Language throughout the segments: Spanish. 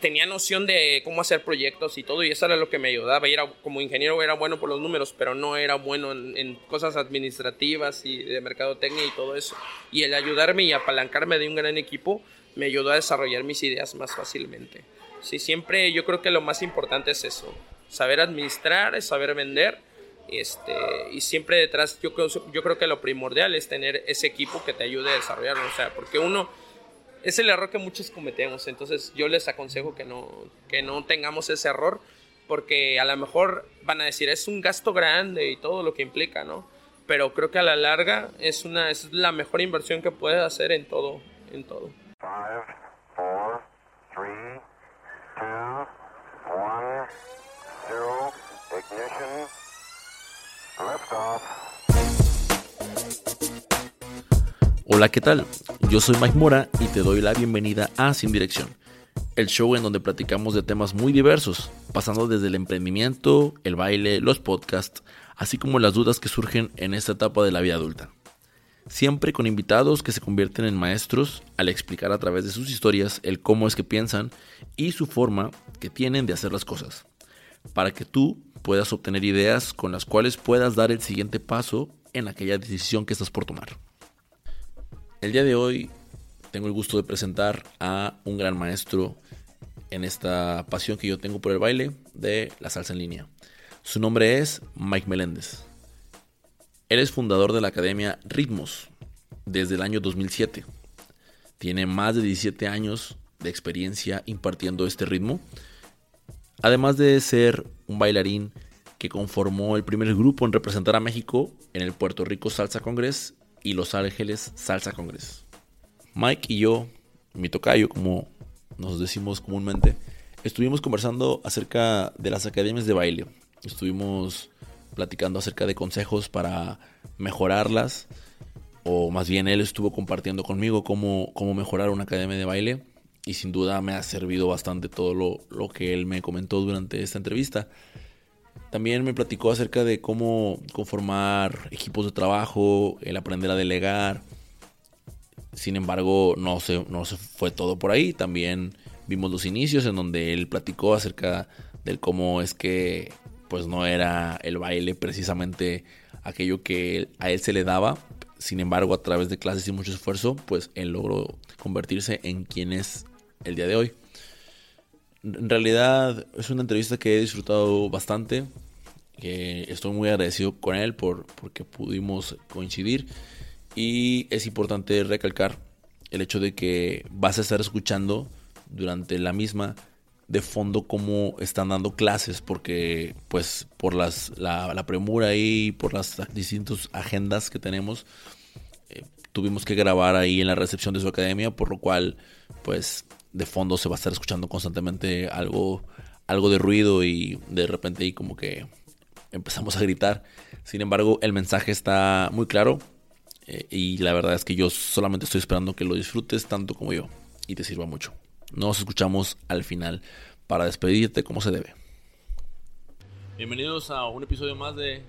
tenía noción de cómo hacer proyectos y todo, y eso era lo que me ayudaba. Y era, como ingeniero era bueno por los números, pero no era bueno en, cosas administrativas y de mercadotecnia y todo eso. Y el ayudarme y apalancarme de un gran equipo me ayudó a desarrollar mis ideas más fácilmente. Sí, siempre yo creo que lo más importante es eso, saber administrar, saber vender. Este, y siempre detrás, yo yo creo que lo primordial es tener ese equipo que te ayude a desarrollarlo. O sea, porque uno, es el error que muchos cometemos. Entonces yo les aconsejo que no, que no tengamos ese error porque a lo mejor van a decir es un gasto grande y todo lo que implica, ¿no? Pero creo que a la larga es, una, es la mejor inversión que puedes hacer en todo. En todo. Hola, ¿qué tal? Yo soy Mike Mora y te doy la bienvenida a Sin Dirección, el show en donde platicamos de temas muy diversos, pasando desde el emprendimiento, el baile, los podcasts, así como las dudas que surgen en esta etapa de la vida adulta. Siempre con invitados que se convierten en maestros al explicar a través de sus historias el cómo es que piensan y su forma que tienen de hacer las cosas, para que tú puedas obtener ideas con las cuales puedas dar el siguiente paso en aquella decisión que estás por tomar. El día de hoy tengo el gusto de presentar a un gran maestro en esta pasión que yo tengo por el baile de la salsa en línea. Su nombre es Mike Meléndez. Él es fundador de la Academia Ritmos desde el año 2007. Tiene más de 17 años de experiencia impartiendo este ritmo. Además de ser un bailarín que conformó el primer grupo en representar a México en el Puerto Rico Salsa Congress y Los Ángeles Salsa Congress. Mike y yo, mi tocayo, como nos decimos comúnmente, estuvimos conversando acerca de las academias de baile. Estuvimos platicando acerca de consejos para mejorarlas, o más bien él estuvo compartiendo conmigo cómo, cómo mejorar una academia de baile. Y sin duda me ha servido bastante todo lo, lo que él me comentó durante esta entrevista. También me platicó acerca de cómo conformar equipos de trabajo, el aprender a delegar. Sin embargo, no se, no se fue todo por ahí. También vimos los inicios en donde él platicó acerca del cómo es que pues no era el baile precisamente aquello que a él se le daba. Sin embargo, a través de clases y mucho esfuerzo, pues él logró convertirse en quien es el día de hoy. En realidad es una entrevista que he disfrutado bastante. Que estoy muy agradecido con él por porque pudimos coincidir. Y es importante recalcar el hecho de que vas a estar escuchando durante la misma de fondo cómo están dando clases porque pues por las, la, premura y por las distintas agendas que tenemos tuvimos que grabar ahí en la recepción de su academia por lo cual pues de fondo se va a estar escuchando constantemente algo, algo de ruido y de repente ahí como que empezamos a gritar. Sin embargo, el mensaje está muy claro eh, y la verdad es que yo solamente estoy esperando que lo disfrutes tanto como yo y te sirva mucho. Nos escuchamos al final para despedirte como se debe. Bienvenidos a un episodio más de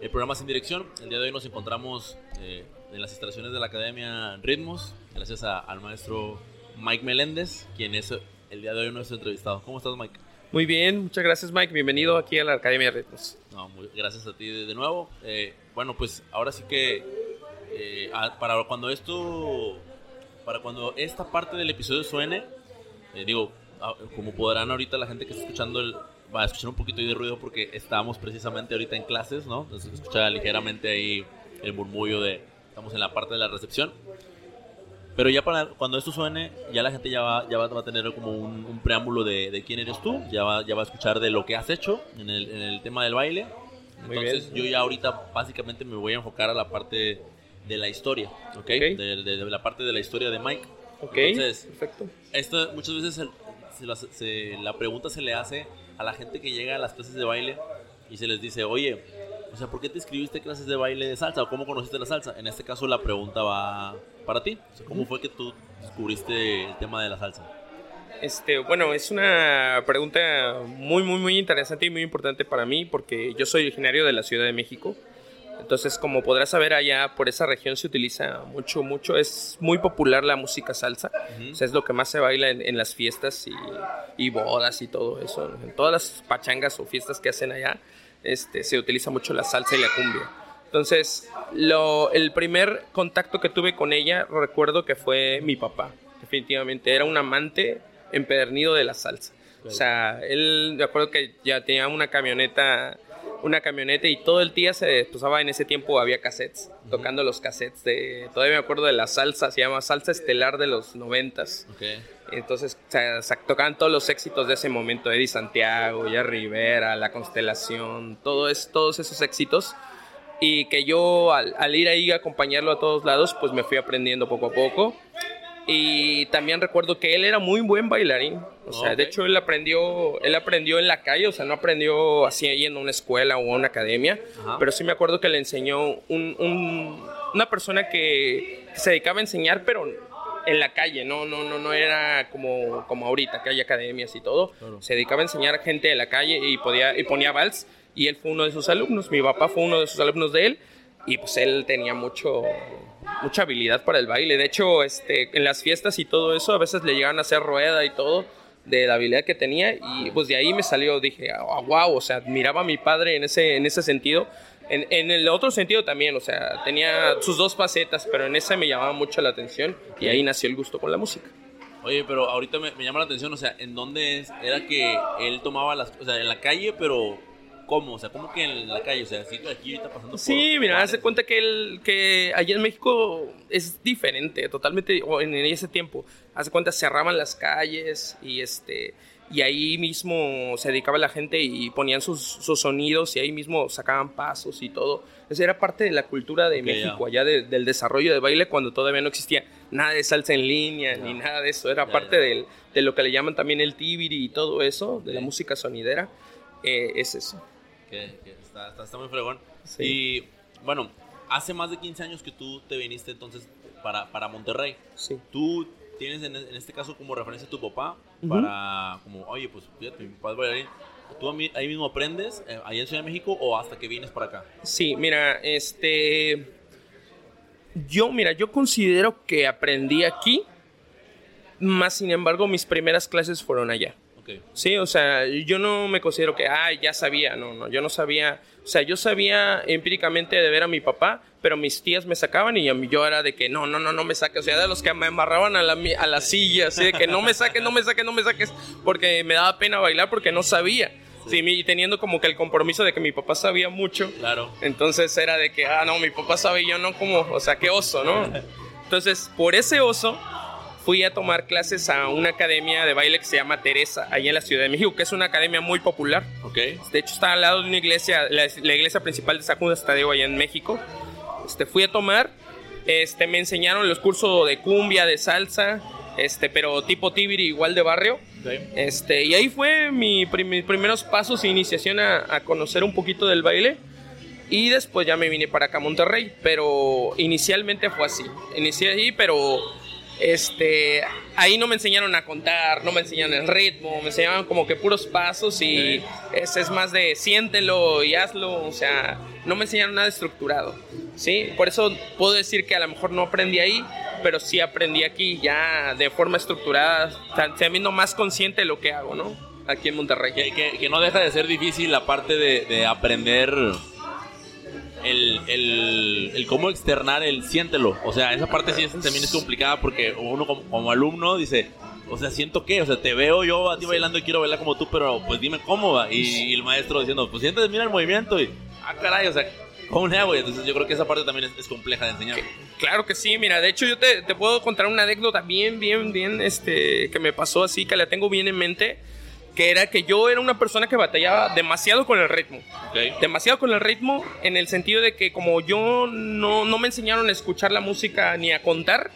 el programa Sin Dirección. El día de hoy nos encontramos eh, en las instalaciones de la Academia Ritmos, gracias al maestro Mike Meléndez, quien es el día de hoy nuestro entrevistado. ¿Cómo estás, Mike? Muy bien, muchas gracias, Mike. Bienvenido aquí a la Academia de Ritmos. No, gracias a ti de, nuevo. Eh, bueno, pues ahora sí que eh, para cuando esto, para cuando esta parte del episodio suene, eh, digo, como podrán ahorita la gente que está escuchando el, va a escuchar un poquito de ruido porque estamos precisamente ahorita en clases, ¿no? Entonces escucha ligeramente ahí el murmullo de, estamos en la parte de la recepción. Pero ya para cuando esto suene, ya la gente ya va, ya va, a tener como un, preámbulo de, de, quién eres tú, ya va, ya va a escuchar de lo que has hecho en el, en el tema del baile. Entonces yo ya ahorita básicamente me voy a enfocar a la parte de la historia, ¿ok? De, de, la parte de la historia de Mike. Ok, Entonces, perfecto. Esto muchas veces se, la pregunta se le hace a la gente que llega a las clases de baile y se les dice, oye, o sea, ¿por qué te escribiste clases de baile de salsa? ¿O cómo conociste la salsa? En este caso la pregunta va para ti. ¿Cómo fue que tú descubriste el tema de la salsa? Este, bueno, es una pregunta muy, muy, muy interesante y muy importante para mí porque yo soy originario de la Ciudad de México. Entonces, como podrás saber, allá por esa región se utiliza mucho, mucho. Es muy popular la música salsa. o sea, es lo que más se baila en, las fiestas y, y, bodas y todo eso. En todas las pachangas o fiestas que hacen allá, este, se utiliza mucho la salsa y la cumbia. Entonces, lo, el primer contacto que tuve con ella, recuerdo que fue mi papá. Definitivamente, era un amante empedernido de la salsa. O sea, él, me acuerdo que ya tenía una camioneta una camioneta y todo el día se pasaba en ese tiempo había cassettes, tocando los cassettes de, todavía me acuerdo de la salsa, se llama Salsa Estelar de los noventas. Entonces tocaban todos los éxitos de ese momento, Eddie Santiago, Ya Rivera, La Constelación, todo es, todos esos éxitos. Y que yo al, al ir ahí a acompañarlo a todos lados, pues me fui aprendiendo poco a poco. Y también recuerdo que él era muy buen bailarín. O sea, de hecho él aprendió, él aprendió en la calle, o sea, no aprendió así en una escuela o una academia, pero sí me acuerdo que le enseñó un, una persona que, se dedicaba a enseñar, pero en la calle, no, no, no, no era como, como ahorita que hay academias y todo. Se dedicaba a enseñar a gente de la calle y podía, y ponía vals, y él fue uno de sus alumnos. Mi papá fue uno de sus alumnos de él, y pues él tenía mucho mucha habilidad para el baile. De hecho, este, en las fiestas y todo eso, a veces le llegaban a hacer rueda y todo de la habilidad que tenía y pues de ahí me salió, dije, wow, ah, o sea, miraba a mi padre en ese, en ese sentido. En, en, el otro sentido también, o sea, tenía sus dos facetas, pero en ese me llamaba mucho la atención y ahí nació el gusto con la música. Oye, pero ahorita me, llama la atención, o sea, ¿en dónde era que él tomaba las, o sea, en la calle, pero ¿Cómo? O sea, ¿cómo que en la calle? O sea, ¿sí aquí está pasando Sí, mira, hace cuenta que, el, que allá en México es diferente, totalmente, o en, ese tiempo. Hace cuenta, cerraban las calles y este y ahí mismo se dedicaba la gente y ponían sus, sus, sonidos y ahí mismo sacaban pasos y todo. Esa era parte de la cultura de México, allá del desarrollo de baile cuando todavía no existía nada de salsa en línea ni nada de eso. Era parte del, de lo que le llaman también el tibiri y todo eso, de la música sonidera. Eh, es eso que, está, muy fregón. Y bueno, hace más de 15 años que tú te viniste entonces para, para Monterrey. Sí. Tú tienes en, este caso como referencia a tu papá para, como, oye, pues fíjate, mi papá es bailarín. ¿Tú ahí mismo aprendes, eh, allá en Ciudad de México, o hasta que vienes para acá? Sí, mira, este. Yo, mira, yo considero que aprendí aquí, más sin embargo, mis primeras clases fueron allá. Sí, o sea, yo no me considero que, ay, ya sabía, no, no, yo no sabía, o sea, yo sabía empíricamente de ver a mi papá, pero mis tías me sacaban y yo era de que no, no, no, no me saques, o sea, de los que me amarraban a la, a la silla, así de que no me saques, no me saques, no me saques, porque me daba pena bailar porque no sabía. Sí, y teniendo como que el compromiso de que mi papá sabía mucho. Claro. Entonces era de que, ah, no, mi papá sabe y yo no, como, o sea, qué oso, ¿no? Entonces, por ese oso, fui a tomar clases a una academia de baile que se llama Teresa, ahí en la Ciudad de México, que es una academia muy popular. Okay. De hecho, está al lado de una iglesia, la, iglesia principal de Juan Estadio allá en México. Este, fui a tomar, este, me enseñaron los cursos de cumbia, de salsa, este, pero tipo tibiri, igual de barrio. Este, y ahí fue mi mis primeros pasos e iniciación a, a conocer un poquito del baile. Y después ya me vine para acá a Monterrey, pero inicialmente fue así. Inicié ahí, pero este, ahí no me enseñaron a contar, no me enseñaron el ritmo, me enseñaban como que puros pasos y es más de siéntelo y hazlo, o sea, no me enseñaron nada estructurado, ¿sí? Por eso puedo decir que a lo mejor no aprendí ahí, pero sí aprendí aquí ya de forma estructurada, siendo más consciente de lo que hago, ¿no? Aquí en Monterrey. Que, no deja de ser difícil la parte de, de aprender el, el, el, cómo externar el siéntelo. O sea, esa parte sí también es complicada porque uno como, alumno dice, o sea, siento que, o sea, te veo yo a ti bailando y quiero bailar como tú, pero pues dime cómo va. Y, el maestro diciendo, pues sientes, mira el movimiento y, ah, caray, o sea, ¿cómo le hago? Entonces yo creo que esa parte también es, compleja de enseñar. Claro que sí, mira, de hecho yo te, te, puedo contar una anécdota bien, bien, bien, este, que me pasó así, que la tengo bien en mente que era que yo era una persona que batallaba demasiado con el ritmo. Demasiado con el ritmo en el sentido de que como yo no, no me enseñaron a escuchar la música ni a contar,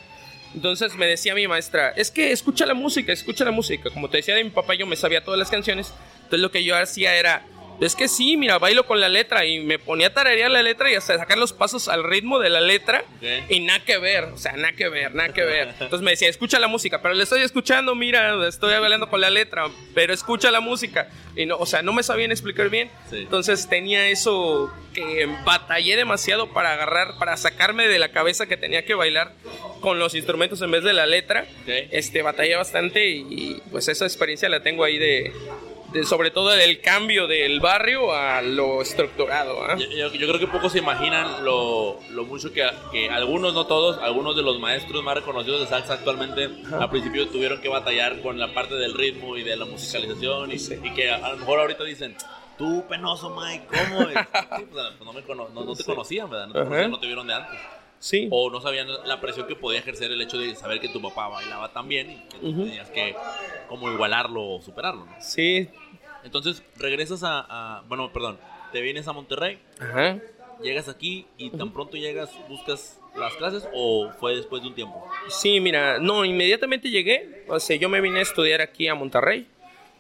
entonces me decía mi maestra, es que escucha la música, escucha la música. Como te decía de mi papá, yo me sabía todas las canciones. Entonces lo que yo hacía era Es que sí, mira, bailo con la letra y me ponía a tararear la letra y hasta sacar los pasos al ritmo de la letra y nada que ver, o sea, nada que ver, nada que ver. Entonces me decía, escucha la música, pero le estoy escuchando, mira, estoy bailando con la letra, pero escucha la música. Y no, o sea, no me sabían explicar bien. Entonces tenía eso que batallé demasiado para agarrar, para sacarme de la cabeza que tenía que bailar con los instrumentos en vez de la letra. Este, batallé bastante y pues esa experiencia la tengo ahí de sobre todo del cambio del barrio a lo estructurado. ¿ah? Yo, creo que pocos se imaginan lo, lo mucho que, que, algunos, no todos, algunos de los maestros más reconocidos de salsa actualmente al principio tuvieron que batallar con la parte del ritmo y de la musicalización y, y que a, lo mejor ahorita dicen, tú penoso Mike, ¿cómo? es? Pues, no, me no, te conocían, ¿verdad? No te, conocían, no te vieron de antes. Sí. O no sabían la presión que podía ejercer el hecho de saber que tu papá bailaba tan bien y que tenías que como igualarlo o superarlo. ¿no? Sí, entonces regresas a, bueno, perdón, te vienes a Monterrey, Ajá. llegas aquí y tan pronto llegas, buscas las clases o fue después de un tiempo? Sí, mira, no, inmediatamente llegué, o sea, yo me vine a estudiar aquí a Monterrey.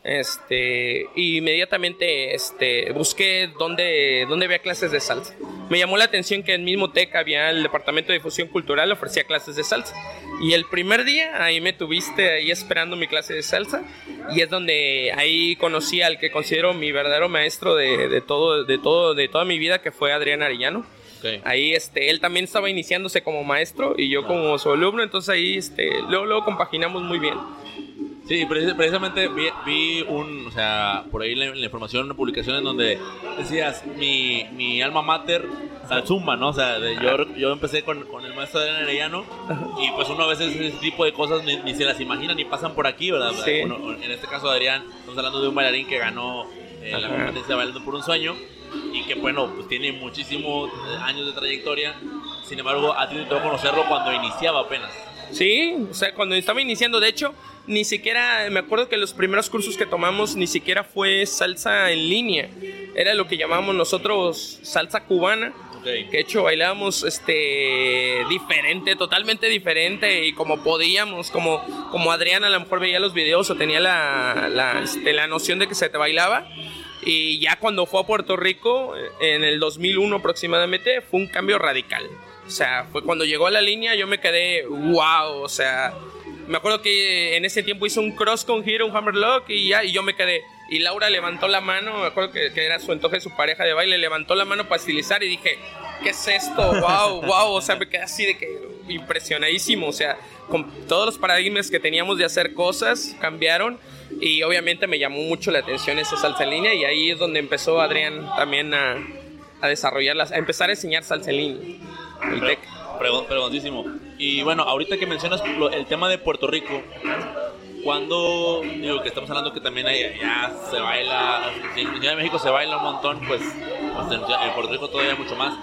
Este, inmediatamente este, busqué dónde, dónde había clases de salsa. Me llamó la atención que en mismo TEC había el departamento de difusión cultural, ofrecía clases de salsa. Y el primer día ahí me tuviste ahí esperando mi clase de salsa. Y es donde ahí conocí al que considero mi verdadero maestro de, de todo, de, todo, de toda mi vida, que fue Adrián Arellano. Ahí este, él también estaba iniciándose como maestro y yo como su alumno, entonces ahí este, luego, luego compaginamos muy bien. Sí, precisamente vi, un, o sea, por ahí la, la, información, una publicación en donde decías, mi, mi alma mater, Salzumba, ¿no? O sea, yo, yo empecé con, con el maestro de Arellano y pues uno a veces ese tipo de cosas ni, se las imagina ni pasan por aquí, ¿verdad? en este caso Adrián, estamos hablando de un bailarín que ganó eh, la competencia Bailando por un Sueño y que bueno, pues tiene muchísimos años de trayectoria, sin embargo a ti te tocó conocerlo cuando iniciaba apenas. Sí, o sea, cuando estaba iniciando, de hecho, ni siquiera, me acuerdo que los primeros cursos que tomamos ni siquiera fue salsa en línea, era lo que llamábamos nosotros salsa cubana. Que de hecho bailábamos este diferente, totalmente diferente y como podíamos, como, como Adrián a lo mejor veía los videos o tenía la, la, este, la noción de que se te bailaba. Y ya cuando fue a Puerto Rico, en el 2001 aproximadamente, fue un cambio radical. O sea, fue cuando llegó a la línea, yo me quedé, wow, o sea, me acuerdo que en ese tiempo hizo un cross con giro, un hammerlock y ya, y yo me quedé. Y Laura levantó la mano, me acuerdo que, era su entoje, su pareja de baile, levantó la mano para estilizar y dije, ¿qué es esto? ¡Wow! ¡Wow! O sea, me quedé así de que impresionadísimo. O sea, con todos los paradigmas que teníamos de hacer cosas cambiaron y obviamente me llamó mucho la atención esa salsa en línea y ahí es donde empezó Adrián también a, a desarrollarlas, a empezar a enseñar salsa en línea. El TEC. Preguntísimo. Y bueno, ahorita que mencionas el tema de Puerto Rico, cuando digo que estamos hablando que también ya se baila, en Ciudad de México se baila un montón, pues, pues en, Puerto Rico todavía mucho más.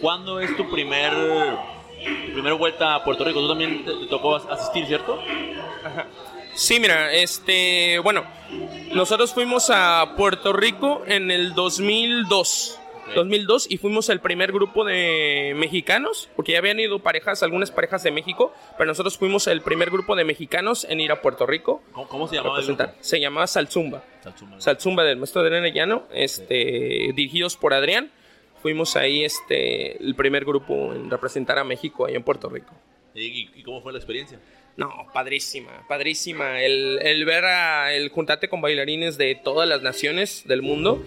¿Cuándo es tu primer, primera vuelta a Puerto Rico? ¿Tú también te, tocó asistir, cierto? Sí, mira, este, bueno, nosotros fuimos a Puerto Rico en el 2002. 2002 y fuimos el primer grupo de mexicanos, porque ya habían ido parejas, algunas parejas de México, pero nosotros fuimos el primer grupo de mexicanos en ir a Puerto Rico. ¿Cómo, se llamaba? Se llamaba Salzumba. Salzumba. del maestro Adrián Llano, este, dirigidos por Adrián. Fuimos ahí este, el primer grupo en representar a México ahí en Puerto Rico. ¿Y, cómo fue la experiencia? No, padrísima, padrísima. El, el ver a, el juntarte con bailarines de todas las naciones del mundo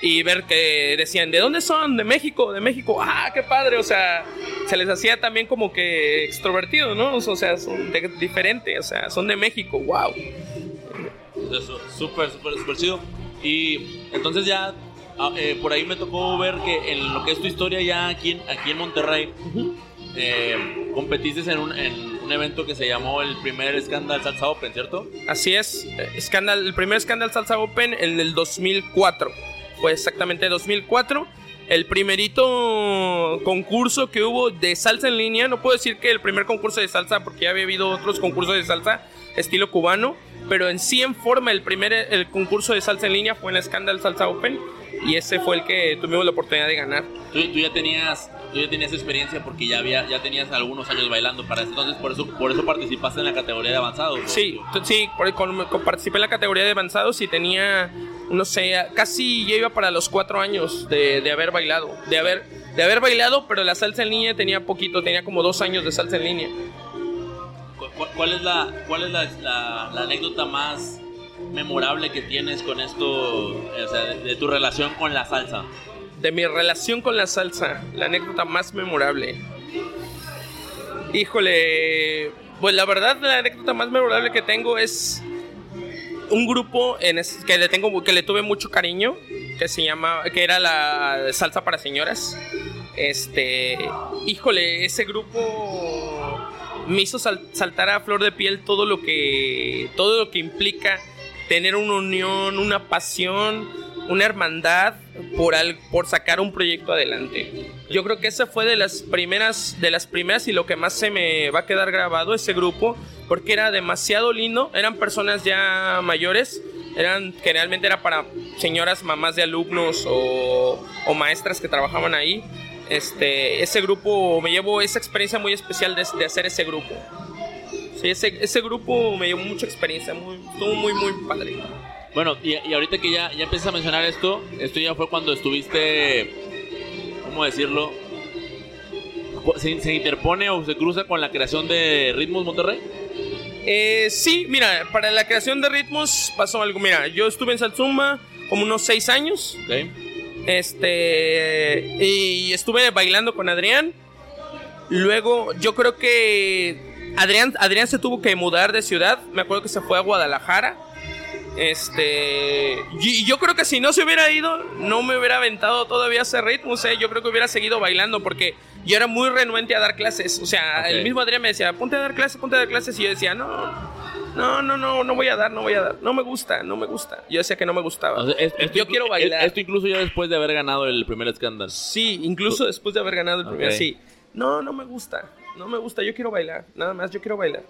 y ver que decían, ¿de dónde son? De México, de México. Ah, qué padre, o sea, se les hacía también como que extrovertido, ¿no? O sea, son de, diferente, o sea, son de México, wow. Súper, súper, súper chido. Y entonces ya ah, eh, por ahí me tocó ver que en lo que es tu historia ya aquí en, aquí en Monterrey, eh, competiste en un, en un evento que se llamó el primer Scandal Salsa Open, ¿cierto? Así es, eh, Scandal, el primer Scandal Salsa Open en el 2004 fue exactamente 2004. El primerito concurso que hubo de salsa en línea, no puedo decir que el primer concurso de salsa porque ya había habido otros concursos de salsa estilo cubano, pero en sí en forma el primer el concurso de salsa en línea fue en Scandal Salsa Open y ese fue el que tuvimos la oportunidad de ganar. Tú, ya tenías tú ya tenías experiencia porque ya había ya tenías algunos años bailando para eso, entonces por eso por eso participaste en la categoría de avanzados. Sí, sí, por, participé en la categoría de avanzados y tenía no sé, casi ya iba para los cuatro años de, de haber bailado, de haber, de haber bailado, pero la salsa en línea tenía poquito, tenía como dos años de salsa en línea. ¿Cuál es la, cuál es la, la, anécdota más memorable que tienes con esto, o sea, de, tu relación con la salsa? De mi relación con la salsa, la anécdota más memorable. Híjole, pues la verdad la anécdota más memorable que tengo es un grupo en que le tengo que le tuve mucho cariño, que se llama que era la salsa para señoras. Este, híjole, ese grupo me hizo saltar a flor de piel todo lo que todo lo que implica tener una unión, una pasión, una hermandad por por sacar un proyecto adelante. Yo creo que esa fue de las primeras de las primeras y lo que más se me va a quedar grabado ese grupo porque era demasiado lindo, eran personas ya mayores, eran generalmente era para señoras mamás de alumnos o, o maestras que trabajaban ahí este, ese grupo, me llevo esa experiencia muy especial de, hacer ese grupo. Sí, ese, ese, grupo me llevó mucha experiencia, muy, estuvo muy, muy padre. Bueno, y, ahorita que ya, ya empiezas a mencionar esto, esto ya fue cuando estuviste, ¿cómo decirlo? ¿Se, se interpone o se cruza con la creación de Ritmos Monterrey? Eh, sí, mira, para la creación de ritmos pasó algo. Mira, yo estuve en Salzumba como unos seis años. Okay. Este. Y estuve bailando con Adrián. Luego, yo creo que. Adrián, Adrián se tuvo que mudar de ciudad. Me acuerdo que se fue a Guadalajara. Este. Y yo creo que si no se hubiera ido, no me hubiera aventado todavía ese ritmo. O sea, yo creo que hubiera seguido bailando porque yo era muy renuente a dar clases. O sea, el mismo Adrián me decía, ponte a dar clases, ponte a dar clases. Y yo decía, no no, no, no, no voy a dar, no voy a dar. No me gusta, no me gusta. Yo decía que no me gustaba. yo quiero bailar. Esto incluso ya después de haber ganado el primer escándalo. Sí, incluso después de haber ganado el primer, sí. No, no me gusta, no me gusta, yo quiero bailar, nada más, yo quiero bailar.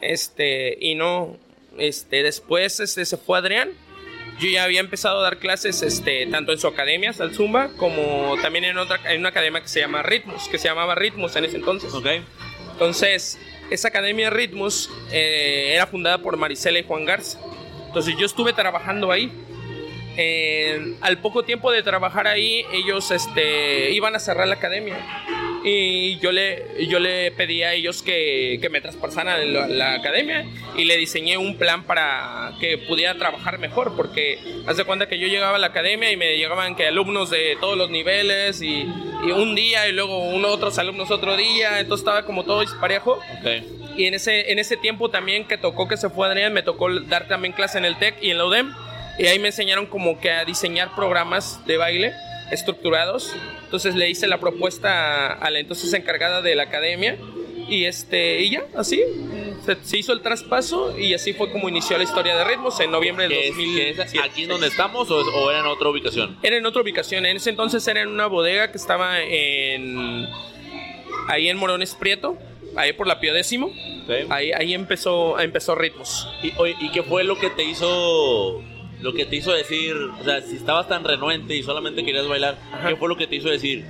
Este, y no, este, después este, se fue Adrián. Yo ya había empezado a dar clases este, tanto en su academia, Zumba, como también en, otra, en una academia que se llama Ritmos, que se llamaba Ritmos en ese entonces. Entonces, esa Academia de Ritmos eh, era fundada por Marisela y Juan Garza. Entonces yo estuve trabajando ahí. Al poco tiempo de trabajar ahí, ellos este, iban a cerrar la academia y yo le, yo le pedí a ellos que, que me traspasaran a la, academia y le diseñé un plan para que pudiera trabajar mejor, porque hace cuenta que yo llegaba a la academia y me llegaban que alumnos de todos los niveles y, y un día y luego uno, otros alumnos otro día, entonces estaba como todo disparejo. Y en ese, en ese tiempo también que tocó que se fue Adrián, me tocó dar también clase en el TEC y en la UDEM. Y ahí me enseñaron como que a diseñar programas de baile estructurados. Entonces le hice la propuesta a la entonces encargada de la academia y este y ya, así se, hizo el traspaso y así fue como inició la historia de Ritmos en noviembre del 2017. ¿Aquí donde estamos o, era en otra ubicación? Era en otra ubicación, en ese entonces era en una bodega que estaba en ahí en Morones Prieto, ahí por la Pío Décimo. Ahí, ahí empezó, empezó Ritmos. ¿Y, ¿Y qué fue lo que te hizo lo que te hizo decir, o sea, si estabas tan renuente y solamente querías bailar, ¿qué fue lo que te hizo decir?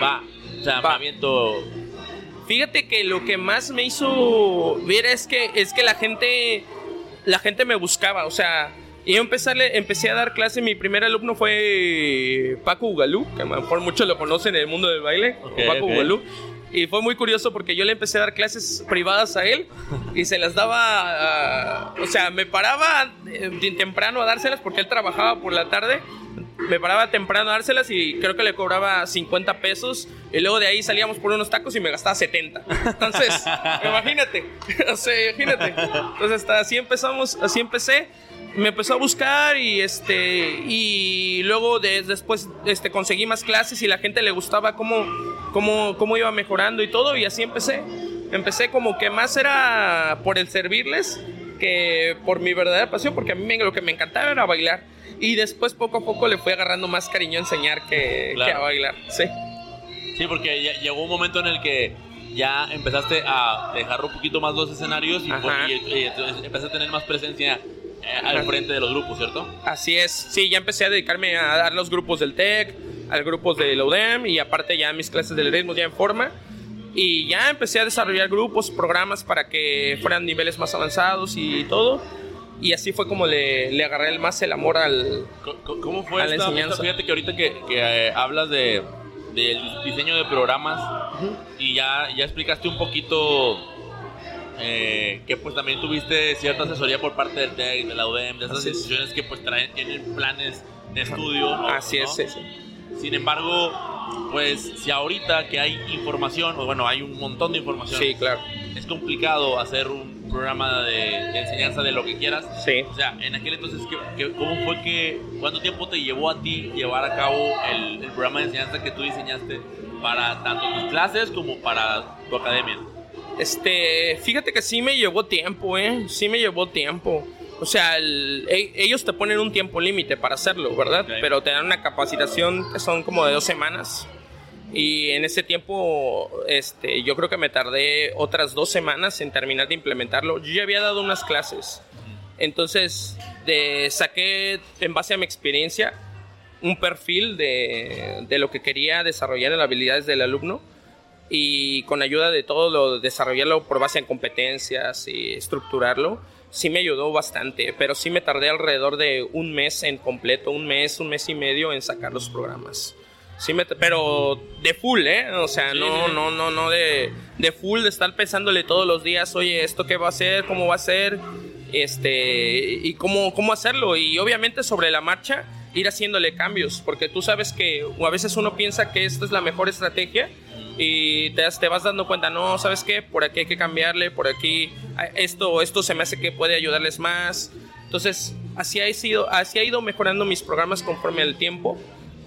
Va, o sea, va. Fíjate que lo que más me hizo ver es que es que la gente la gente me buscaba, o sea, y yo empecé, empecé a dar clase, mi primer alumno fue Paco Ugalú, que a lo mejor muchos lo conocen en el mundo del baile, Paco Ugalú. Y fue muy curioso porque yo le empecé a dar clases privadas a él y se las daba, o sea, me paraba eh, temprano a dárselas porque él trabajaba por la tarde. Me paraba temprano a dárselas y creo que le cobraba 50 pesos. Y luego de ahí salíamos por unos tacos y me gastaba 70. Entonces, imagínate. O sea, imagínate. Entonces, hasta así empezamos, así empecé me empezó a buscar y este y luego después este conseguí más clases y la gente le gustaba cómo, cómo, cómo iba mejorando y todo y así empecé. Empecé como que más era por el servirles que por mi verdadera pasión, porque a mí lo que me encantaba era bailar. Y después poco a poco le fui agarrando más cariño a enseñar que, a bailar. Sí. Sí, porque llegó un momento en el que ya empezaste a dejar un poquito más los escenarios y, y, empezaste a tener más presencia al frente de los grupos, ¿cierto? Así es, sí, ya empecé a dedicarme a dar los grupos del TEC, al grupos de la UDEM y aparte ya mis clases del ritmo ya en forma. Y ya empecé a desarrollar grupos, programas para que fueran niveles más avanzados y todo. y así fue como le, le agarré el más el amor al ¿Cómo fue a la enseñanza? Fíjate que ahorita que, que eh, hablas de del diseño de programas y ya, ya explicaste un poquito eh, que pues también tuviste cierta asesoría por parte del TEC, de la UDEM, de esas instituciones que pues traen, tienen planes de estudio. Así es, Sin embargo, pues si ahorita que hay información, bueno, hay un montón de información. Sí, claro. Es complicado hacer un programa de, enseñanza de lo que quieras. Sí. O sea, en aquel entonces, ¿qué, cómo fue que, cuánto tiempo te llevó a ti llevar a cabo el, el programa de enseñanza que tú diseñaste para tanto tus clases como para tu academia? Este, fíjate que sí me llevó tiempo, ¿eh? Sí me llevó tiempo. O sea, e, ellos te ponen un tiempo límite para hacerlo, ¿verdad? Pero te dan una capacitación que son como de dos semanas. Y en ese tiempo, este, yo creo que me tardé otras dos semanas en terminar de implementarlo. Yo ya había dado unas clases. Entonces, de, saqué, en base a mi experiencia, un perfil de, de lo que quería desarrollar en las habilidades del alumno y con ayuda de todo lo desarrollarlo por base en competencias y estructurarlo, sí me ayudó bastante, pero sí me tardé alrededor de un mes en completo, un mes, un mes y medio en sacar los programas. Sí me, pero de full, ¿eh? O sea, no, no, no, no de, de full, de estar pensándole todos los días, oye, ¿esto qué va a ser? ¿Cómo va a ser? Este, y cómo, cómo hacerlo. Y obviamente sobre la marcha, ir haciéndole cambios, porque tú sabes que a veces uno piensa que esta es la mejor estrategia y te, te, vas dando cuenta, no, ¿sabes qué? Por aquí hay que cambiarle, por aquí esto, esto se me hace que puede ayudarles más. Entonces, así ha, sido, así ha ido mejorando mis programas conforme al tiempo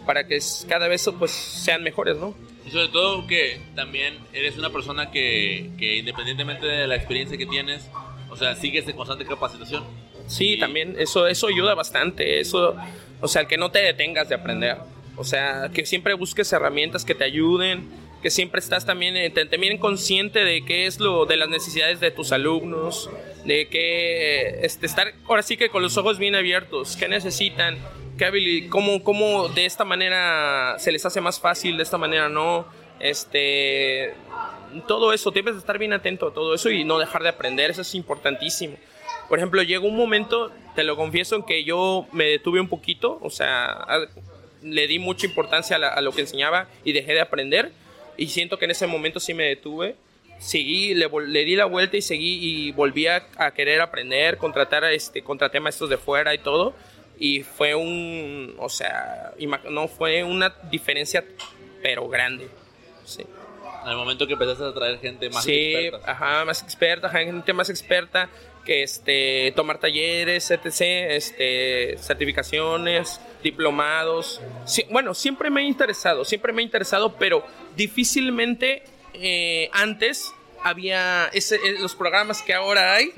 para que cada vez pues, sean mejores, ¿no? Y sobre todo que también eres una persona que, que independientemente de la experiencia que tienes, o sea, sigues en constante capacitación. Sí, también eso, eso ayuda bastante. Eso, o sea, el que no te detengas de aprender. O sea, que siempre busques herramientas que te ayuden que siempre estás también, eh, también consciente de qué es lo de las necesidades de tus alumnos, de que este, estar ahora sí que con los ojos bien abiertos, qué necesitan, qué cómo, cómo de esta manera se les hace más fácil, de esta manera no, este, todo eso, debes estar bien atento a todo eso y no dejar de aprender, eso es importantísimo. Por ejemplo, llegó un momento, te lo confieso, en que yo me detuve un poquito, o sea, le di mucha importancia a, a lo que enseñaba y dejé de aprender y siento que en ese momento sí me detuve. Seguí, le, le di la vuelta y seguí y volví a, querer aprender, contratar a este, contraté maestros de fuera y todo. Y fue un, o sea, no fue una diferencia, pero grande. Sí. Al momento que empezaste a traer gente más experta. Sí, ajá, más experta, gente más experta que este, tomar talleres, etc., este, certificaciones, diplomados. bueno, siempre me ha interesado, siempre me ha interesado, pero difícilmente eh, antes había ese, eh, los programas que ahora hay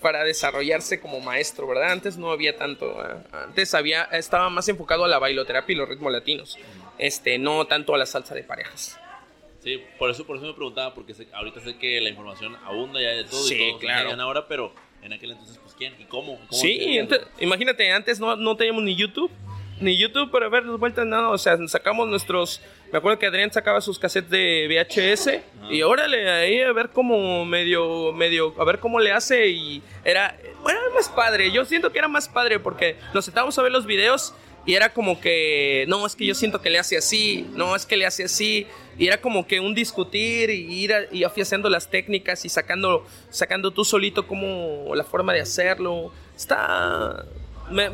para desarrollarse como maestro, ¿verdad? Antes no había tanto. ¿eh? Antes había, estaba más enfocado a la bailoterapia y los ritmos latinos, este, no tanto a la salsa de parejas. Sí, por eso, por eso me preguntaba, porque ahorita sé que la información abunda ya de todo y todo claro. ahora, pero en aquel entonces, pues, ¿quién y cómo? sí, imagínate, antes no, no teníamos ni YouTube, ni YouTube para ver las vueltas, nada, o sea, sacamos nuestros, me acuerdo que Adrián sacaba sus cassettes de VHS y órale, ahí a ver cómo medio, medio, a ver cómo le hace y era, bueno, era más padre, yo siento que era más padre porque nos sentábamos a ver los videos y era como que, no, es que yo siento que le hace así, no, es que le hace así. Y era como que un discutir y ir y afianzando las técnicas y sacando, sacando tú solito como la forma de hacerlo. Está...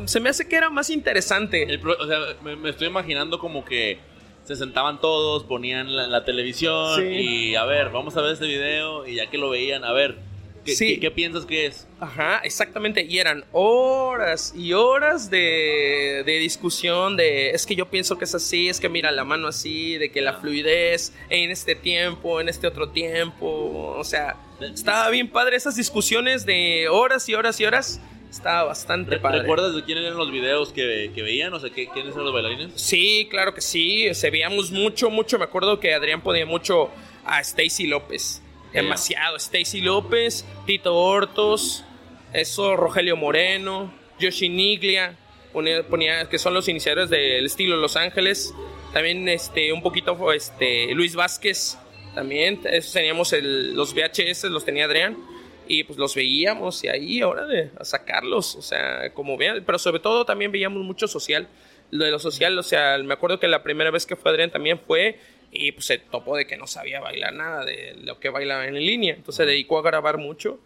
se me hace que era más interesante. o sea, me, estoy imaginando como que se sentaban todos, ponían la, la televisión y a ver, vamos a ver este video y ya que lo veían, a ver, ¿Qué, ¿qué, piensas que es? Ajá, exactamente. Y eran horas y horas de, de, discusión de, es que yo pienso que es así, es que mira la mano así, de que la fluidez en este tiempo, en este otro tiempo. O sea, estaba bien padre esas discusiones de horas y horas y horas. Estaba bastante padre. ¿Recuerdas de quiénes eran los videos que, que veían? O sea, ¿quiénes eran los bailarines? Sí, claro que sí. Se veíamos mucho, mucho. Me acuerdo que Adrián ponía mucho a Stacy López Demasiado. Stacy López, Tito Hortos, eso, Rogelio Moreno, Yoshi Niglia, ponía, que son los iniciadores del estilo Los Ángeles. También este, un poquito este, Luis Vázquez, también. Eso teníamos los VHS, los tenía Adrián. Y pues los veíamos y ahí, ahora de a sacarlos, o sea, como vean, pero sobre todo también veíamos mucho social. Lo de lo social, o sea, me acuerdo que la primera vez que fue Adrián también fue y pues se topó de que no sabía bailar nada de lo que bailaba en línea, entonces se dedicó a grabar mucho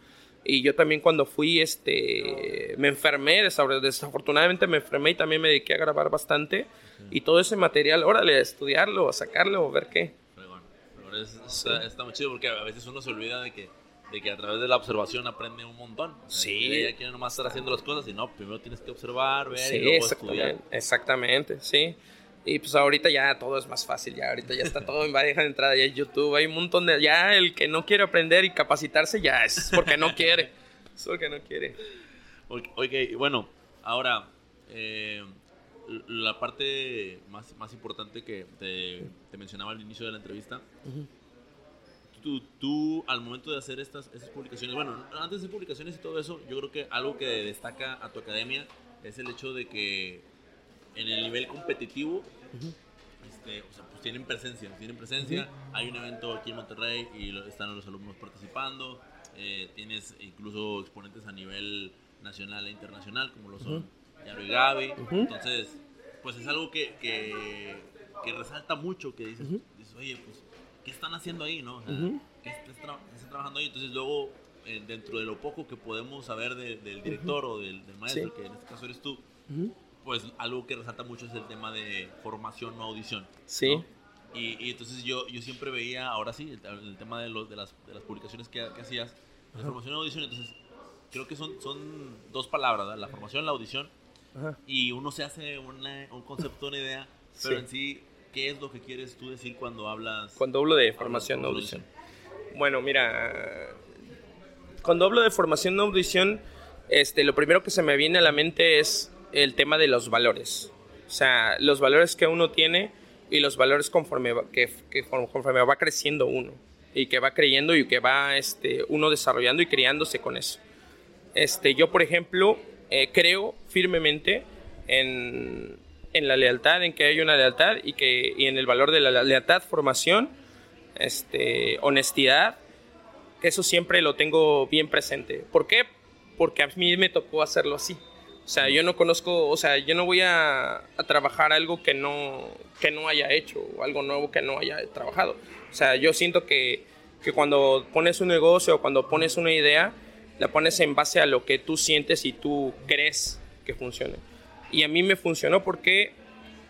y yo también cuando fui, este, me enfermé, desafortunadamente me enfermé y también me dediqué a grabar bastante. Y todo ese material, órale, a estudiarlo, a sacarlo, a ver qué. Bueno, está, muy chido porque a veces uno se olvida de que, de que a través de la observación aprende un montón. sí. Ya quiere nomás estar haciendo las cosas y no, primero tienes que observar, ver y luego estudiar. Exactamente, sí. Y pues ahorita ya todo es más fácil, ya ahorita ya está todo en bandeja de entrada, ya hay YouTube, hay un montón de... Ya el que no quiere aprender y capacitarse ya es porque no quiere, es porque no quiere. Ok, bueno, ahora, eh, la parte más, más importante que te, te, mencionaba al inicio de la entrevista, tú, tú, al momento de hacer estas, estas publicaciones, bueno, antes de publicaciones y todo eso, yo creo que algo que destaca a tu academia es el hecho de que en el nivel competitivo, este, o sea, pues tienen presencia, tienen presencia. Hay un evento aquí en Monterrey y están los alumnos participando. Eh, tienes incluso exponentes a nivel nacional e internacional, como lo son Yaro y Gaby. Entonces, pues es algo que, que, que resalta mucho, que dices, oye, pues, ¿qué están haciendo ahí, no? O sea, ¿qué, están, trabajando ahí? Entonces, luego, eh, dentro de lo poco que podemos saber del director o del, del maestro, que en este caso eres tú, pues algo que resalta mucho es el tema de formación o audición. Sí. Y, entonces yo, yo siempre veía, ahora sí, el, tema de, los, de, las, de las publicaciones que, hacías, la formación y audición, entonces creo que son, son dos palabras, la formación y la audición, y uno se hace un concepto, una idea, pero en sí, ¿qué es lo que quieres tú decir cuando hablas? Cuando hablo de formación y audición. Bueno, mira, cuando hablo de formación y audición, este, lo primero que se me viene a la mente es el tema de los valores. O sea, los valores que uno tiene y los valores conforme va, que, conforme va creciendo uno y que va creyendo y que va este, uno desarrollando y criándose con eso. Este, yo, por ejemplo, eh, creo firmemente en, en, la lealtad, en que hay una lealtad y, que, y en el valor de la lealtad, formación, este, honestidad, que eso siempre lo tengo bien presente. ¿Por qué? Porque a mí me tocó hacerlo así. O sea, yo no conozco, o sea, yo no voy a, trabajar algo que no, que no haya hecho, o algo nuevo que no haya trabajado. O sea, yo siento que, que cuando pones un negocio o cuando pones una idea, la pones en base a lo que tú sientes y tú crees que funcione. Y a mí me funcionó porque,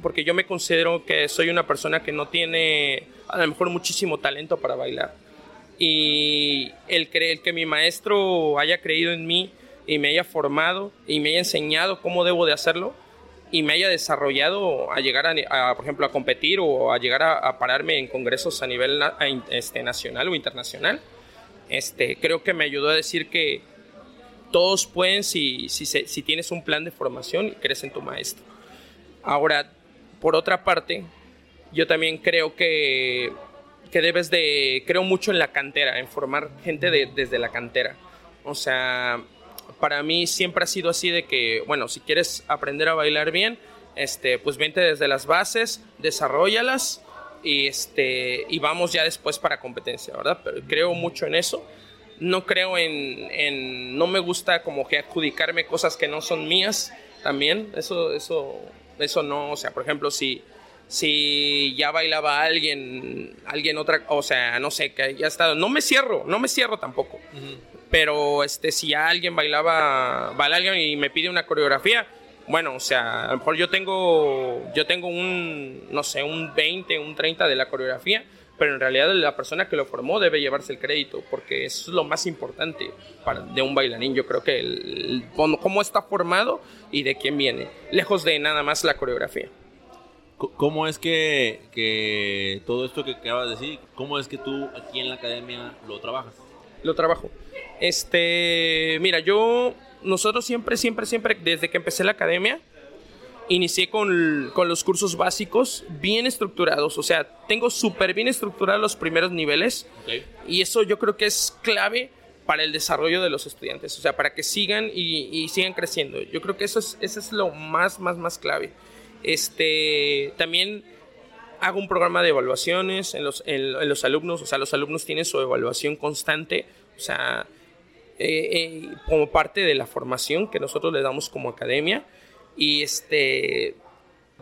porque yo me considero que soy una persona que no tiene a lo mejor muchísimo talento para bailar. Y el, el que mi maestro haya creído en mí, y me haya formado y me haya enseñado cómo debo de hacerlo y me haya desarrollado a llegar a, por ejemplo, a competir o a llegar a, pararme en congresos a nivel este, nacional o internacional. Este, creo que me ayudó a decir que todos pueden si, si, tienes un plan de formación y crees en tu maestro. Ahora, por otra parte, yo también creo que, que debes de, creo mucho en la cantera, en formar gente de, desde la cantera. O sea, para mí siempre ha sido así de que, bueno, si quieres aprender a bailar bien, este, pues vente desde las bases, desarrollalas y, este, y vamos ya después para competencia, ¿verdad? Pero creo mucho en eso. No creo en, en no me gusta como que adjudicarme cosas que no son mías también. Eso, eso, eso no, o sea, por ejemplo, si, si ya bailaba alguien, alguien otra, o sea, no sé, que ya está, no me cierro, no me cierro tampoco. Pero este, si alguien bailaba, baila alguien y me pide una coreografía, bueno, o sea, a lo mejor yo tengo, yo tengo un, no sé, un 20, un 30 de la coreografía, pero en realidad la persona que lo formó debe llevarse el crédito, porque eso es lo más importante para, de un bailarín. Yo creo que el, cómo está formado y de quién viene, lejos de nada más la coreografía. ¿Cómo es que, que todo esto que acabas de decir, cómo es que tú aquí en la academia lo trabajas? Lo trabajo. Este, mira, yo, nosotros siempre, siempre, siempre, desde que empecé la academia, inicié con, con los cursos básicos bien estructurados. O sea, tengo súper bien estructurados los primeros niveles. Y eso yo creo que es clave para el desarrollo de los estudiantes. O sea, para que sigan y, y sigan creciendo. Yo creo que eso es, eso es lo más, más, más clave. Este, también hago un programa de evaluaciones en los, en los alumnos. O sea, los alumnos tienen su evaluación constante. O sea, eh, como parte de la formación que nosotros le damos como academia. Y este,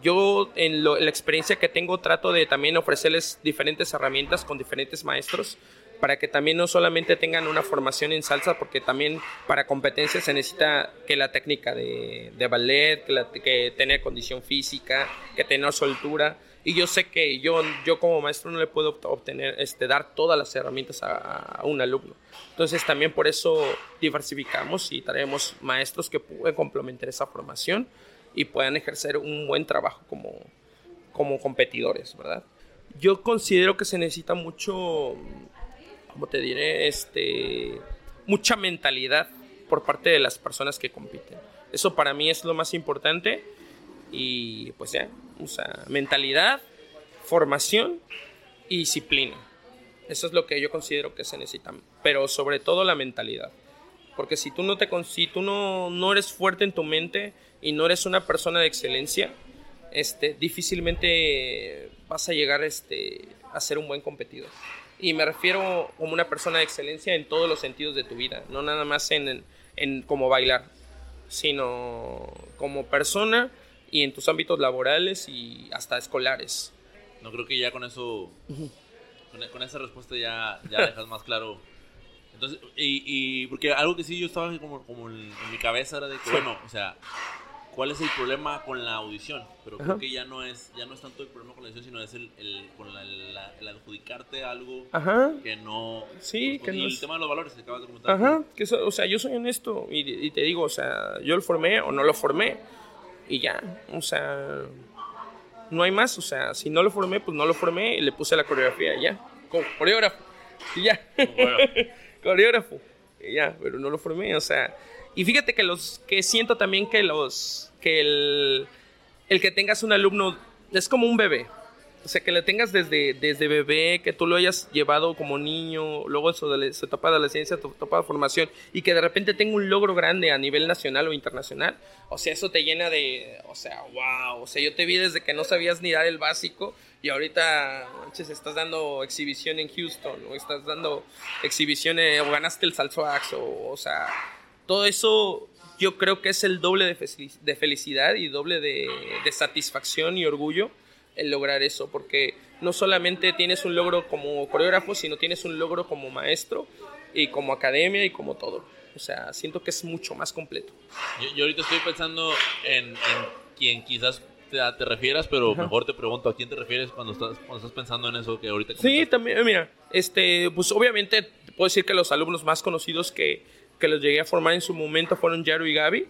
yo en, la experiencia que tengo trato de también ofrecerles diferentes herramientas con diferentes maestros para que también no solamente tengan una formación en salsa, porque también para competencia se necesita que la técnica de, ballet, que, tener condición física, que tener soltura. Y yo sé que yo, yo como maestro no le puedo obtener, este, dar todas las herramientas a, a un alumno. Entonces también por eso diversificamos y traemos maestros que pueden complementar esa formación y puedan ejercer un buen trabajo como, como competidores, ¿verdad? Yo considero que se necesita mucho, como te diré, este, mucha mentalidad por parte de las personas que compiten. Eso para mí es lo más importante y pues ya, o sea, mentalidad, formación y disciplina. Eso es lo que yo considero que se necesita, pero sobre todo la mentalidad. Porque si tú no te si tú no, no eres fuerte en tu mente, y no eres una persona de excelencia, este, difícilmente vas a llegar este, a ser un buen competidor. Y me refiero como una persona de excelencia en todos los sentidos de tu vida, no nada más en, en cómo bailar, sino como persona y en tus ámbitos laborales y hasta escolares. No creo que ya con eso, con, esa respuesta ya, ya dejas más claro. Entonces, y, y, porque algo que sí yo estaba como, como en, mi cabeza era de que, bueno, o sea, cuál es el problema con la audición, pero creo que ya no es ya no es tanto el problema con la audición, sino es el, el con la, el adjudicarte algo que no sí, pues, que no el tema de los valores que acabas de comentar. Ajá, que o sea, yo soy honesto y, y, te digo, o sea, yo lo formé o no lo formé y ya, o sea, no hay más, o sea, si no lo formé, pues no lo formé y le puse la coreografía ya, como coreógrafo y ya. coreógrafo y ya, pero no lo formé, o sea, y fíjate que los que siento también que los que el, el que tengas un alumno es como un bebé. O sea, que le tengas desde, desde bebé, que tú lo hayas llevado como niño, luego en su, su etapa de adolescencia, tu etapa de formación, y que de repente tenga un logro grande a nivel nacional o internacional. O sea, eso te llena de, o sea, wow. O sea, yo te vi desde que no sabías ni dar el básico y ahorita, manches, estás dando exhibición en Houston, o estás dando exhibiciones, o ganaste el Salso o, o sea, todo eso yo creo que es el doble de, felicidad y doble de, satisfacción y orgullo el lograr eso, porque no solamente tienes un logro como coreógrafo, sino tienes un logro como maestro y como academia y como todo. O sea, siento que es mucho más completo. Yo, ahorita estoy pensando en, quien quizás te, refieras, pero mejor te pregunto a quién te refieres cuando estás, cuando estás pensando en eso que ahorita... Sí, también, mira, este, pues obviamente puedo decir que los alumnos más conocidos que, que los llegué a formar en su momento fueron Yaro y Gaby.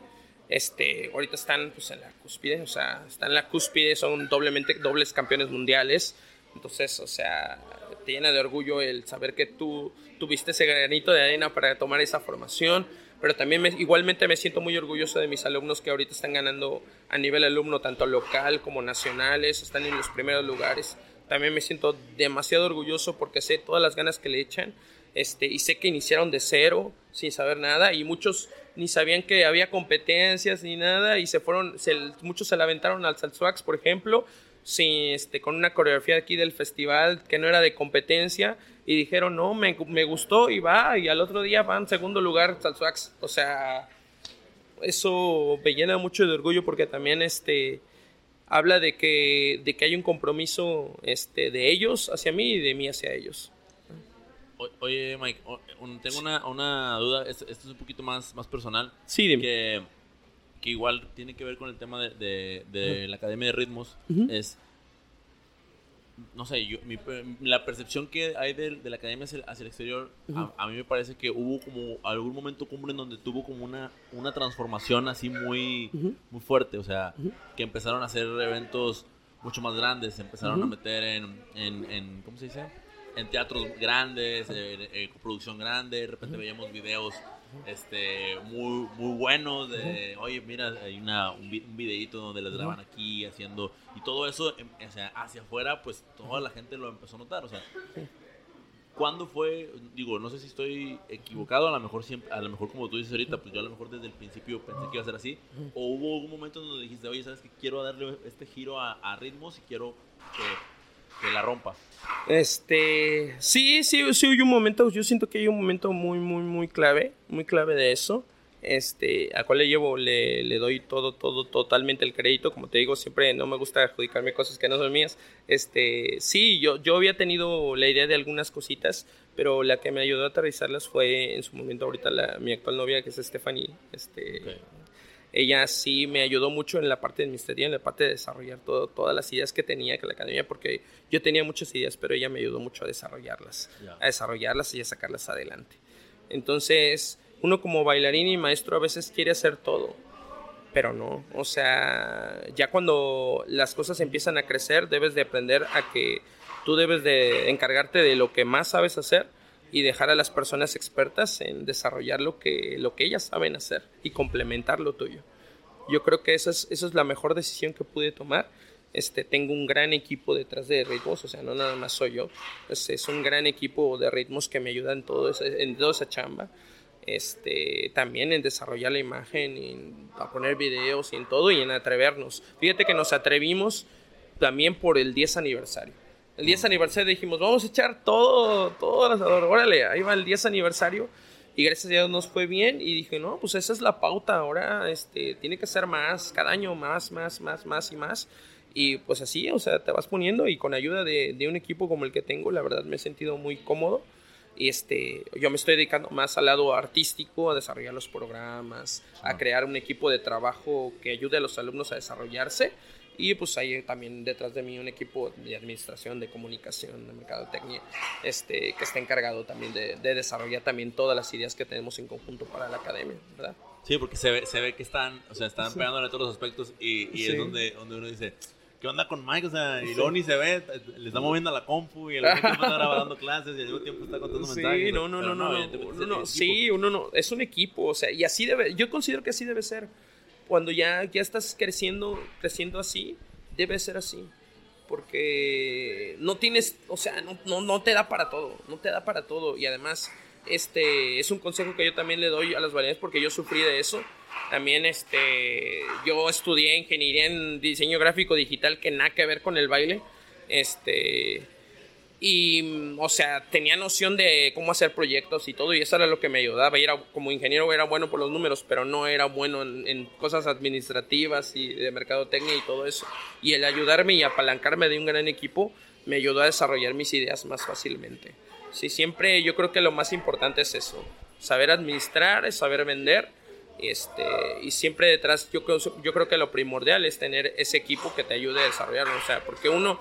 Este, ahorita están pues, en la cúspide, o sea, están en la cúspide, son doblemente dobles campeones mundiales. Entonces, o sea, te llena de orgullo el saber que tú tuviste ese granito de arena para tomar esa formación. Pero también igualmente me siento muy orgulloso de mis alumnos que ahorita están ganando a nivel alumno, tanto local como nacionales, están en los primeros lugares. También me siento demasiado orgulloso porque sé todas las ganas que le echan este, y sé que iniciaron de cero, sin saber nada, y muchos ni sabían que había competencias ni nada, y se fueron, muchos se la aventaron al Salswax, por ejemplo, sin, este, con una coreografía aquí del festival que no era de competencia, y dijeron, no, me, me gustó, y va, y al otro día van segundo lugar Salswax, o sea, eso me llena mucho de orgullo porque también, este, habla de que, de que hay un compromiso este, de ellos hacia mí y de mí hacia ellos. Oye, Mike, tengo una, una duda, esto, es un poquito más, más personal. Sí, dime. Que, que igual tiene que ver con el tema de, de, la Academia de Ritmos. Es, no sé, yo, la percepción que hay de, la Academia hacia, el exterior, a, mí me parece que hubo como algún momento cumbre en donde tuvo como una, una transformación así muy, muy fuerte. O sea, que empezaron a hacer eventos mucho más grandes, se empezaron a meter en, en, en, ¿cómo se dice? En teatros grandes, eh, producción grande, de repente veíamos videos este muy muy buenos de oye mira hay una un, videito donde les graban aquí haciendo y todo eso em, o sea, hacia afuera pues toda la gente lo empezó a notar o sea ¿Cuándo fue? Digo, no sé si estoy equivocado, a lo mejor siempre, a lo mejor como tú dices ahorita, pues yo a lo mejor desde el principio pensé que iba a ser así. O hubo algún momento donde dijiste, oye, ¿sabes que Quiero darle este giro a, a ritmos y quiero que la rompa. Este, sí, sí, sí, hay un momento, yo siento que hay un momento muy, muy, muy clave, muy clave de eso este, a cual le llevo, le, le, doy todo, todo, totalmente el crédito. Como te digo, siempre no me gusta adjudicarme cosas que no son mías. Este, sí, yo, yo había tenido la idea de algunas cositas, pero la que me ayudó a aterrizarlas fue en su momento ahorita la, mi actual novia, que es Stephanie. Este, Ella sí me ayudó mucho en la parte administrativa, en la parte de desarrollar todo, todas las ideas que tenía que la academia, porque yo tenía muchas ideas, pero ella me ayudó mucho a desarrollarlas, a desarrollarlas y a sacarlas adelante. Entonces, uno como bailarín y maestro a veces quiere hacer todo, pero no. O sea, ya cuando las cosas empiezan a crecer, debes de aprender a que tú debes de encargarte de lo que más sabes hacer y dejar a las personas expertas en desarrollar lo que, lo que ellas saben hacer y complementar lo tuyo. Yo creo que esa es, eso es la mejor decisión que pude tomar. Este, tengo un gran equipo detrás de ritmos, o sea, no nada más soy yo. Es, es un gran equipo de ritmos que me ayudan en, todo en toda esa chamba este, también en desarrollar la imagen, en, a poner videos y en todo y en atrevernos. Fíjate que nos atrevimos también por el 10 aniversario. El 10 aniversario dijimos, vamos a echar todo, todo el asador, órale, ahí va el 10 aniversario. Y gracias a Dios nos fue bien y dije, no, pues esa es la pauta, ahora este, tiene que ser más, cada año más, más, más, más y más. Y pues así, o sea, te vas poniendo y con ayuda de, de un equipo como el que tengo, la verdad me he sentido muy cómodo este, yo me estoy dedicando más al lado artístico, a desarrollar los programas, a crear un equipo de trabajo que ayude a los alumnos a desarrollarse. Y pues hay también detrás de mí un equipo de administración, de comunicación, de mercadotecnia, este, que está encargado también de, desarrollar también todas las ideas que tenemos en conjunto para la academia, ¿verdad? Sí, porque se ve, se ve que están, o sea, están pegándole todos los aspectos y, y es donde, donde uno dice, ¿qué onda con Mike? O sea, y Loni se ve, le está moviendo a la compu y al mismo tiempo está grabando clases y al mismo tiempo está contando sí, mensajes. Sí, no, no, no, no, no, no, sí, uno no, es un equipo, o sea, y así debe, yo considero que así debe ser. Cuando ya, ya estás creciendo, creciendo así, debe ser así. Porque no tienes, o sea, no, no, no te da para todo, no te da para todo. Y además, este es un consejo que yo también le doy a las variedades porque yo sufrí de eso también este, yo estudié ingeniería en diseño gráfico digital que nada que ver con el baile. Este, y, o sea, tenía noción de cómo hacer proyectos y todo, y eso era lo que me ayudaba. Y era, como ingeniero era bueno por los números, pero no era bueno en, cosas administrativas y de mercadotecnia y todo eso. Y el ayudarme y apalancarme de un gran equipo me ayudó a desarrollar mis ideas más fácilmente. Sí, siempre yo creo que lo más importante es eso, saber administrar, saber vender este, y siempre detrás, yo creo, yo creo que lo primordial es tener ese equipo que te ayude a desarrollarlo. O sea, porque uno,